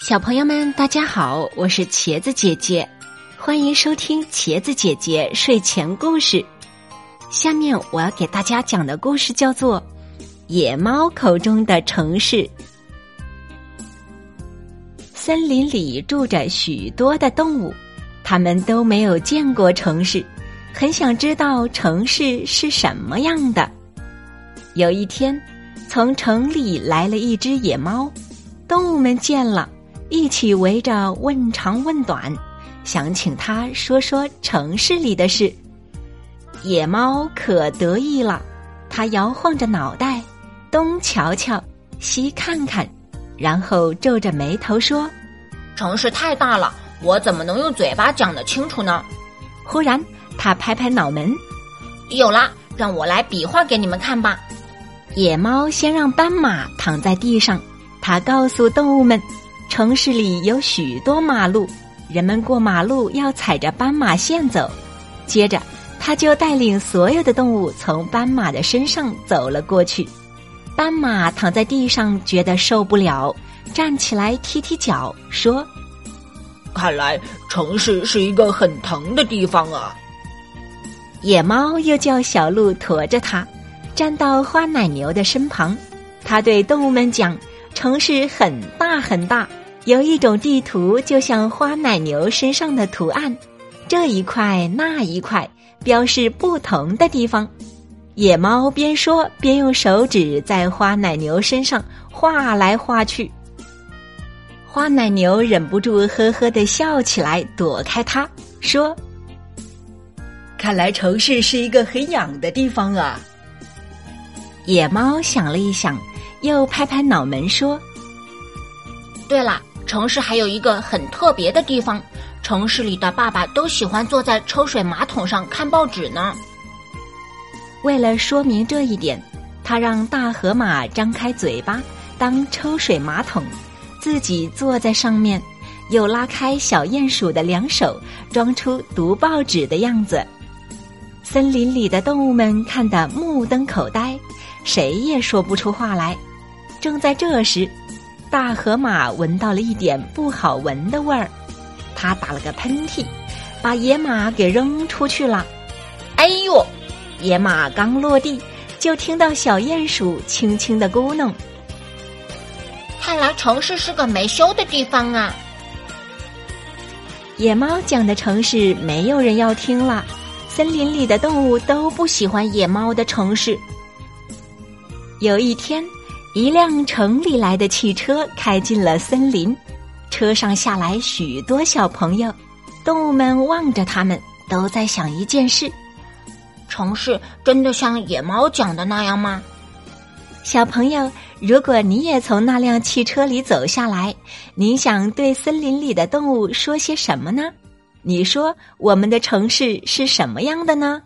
小朋友们，大家好，我是茄子姐姐，欢迎收听茄子姐姐睡前故事。下面我要给大家讲的故事叫做《野猫口中的城市》。森林里住着许多的动物，它们都没有见过城市，很想知道城市是什么样的。有一天，从城里来了一只野猫，动物们见了。一起围着问长问短，想请他说说城市里的事。野猫可得意了，它摇晃着脑袋，东瞧瞧，西看看，然后皱着眉头说：“城市太大了，我怎么能用嘴巴讲得清楚呢？”忽然，它拍拍脑门：“有啦，让我来比划给你们看吧。”野猫先让斑马躺在地上，它告诉动物们。城市里有许多马路，人们过马路要踩着斑马线走。接着，他就带领所有的动物从斑马的身上走了过去。斑马躺在地上，觉得受不了，站起来踢踢脚，说：“看来城市是一个很疼的地方啊。”野猫又叫小鹿驮着它，站到花奶牛的身旁。它对动物们讲：“城市很大很大。”有一种地图，就像花奶牛身上的图案，这一块那一块，标示不同的地方。野猫边说边用手指在花奶牛身上画来画去。花奶牛忍不住呵呵的笑起来，躲开它，说：“看来城市是一个很痒的地方啊。”野猫想了一想，又拍拍脑门说：“对了。”城市还有一个很特别的地方，城市里的爸爸都喜欢坐在抽水马桶上看报纸呢。为了说明这一点，他让大河马张开嘴巴当抽水马桶，自己坐在上面，又拉开小鼹鼠的两手，装出读报纸的样子。森林里的动物们看得目瞪口呆，谁也说不出话来。正在这时。大河马闻到了一点不好闻的味儿，他打了个喷嚏，把野马给扔出去了。哎呦！野马刚落地，就听到小鼹鼠轻轻的咕哝：“看来城市是个没修的地方啊。”野猫讲的城市没有人要听了，森林里的动物都不喜欢野猫的城市。有一天。一辆城里来的汽车开进了森林，车上下来许多小朋友，动物们望着他们，都在想一件事：城市真的像野猫讲的那样吗？小朋友，如果你也从那辆汽车里走下来，你想对森林里的动物说些什么呢？你说我们的城市是什么样的呢？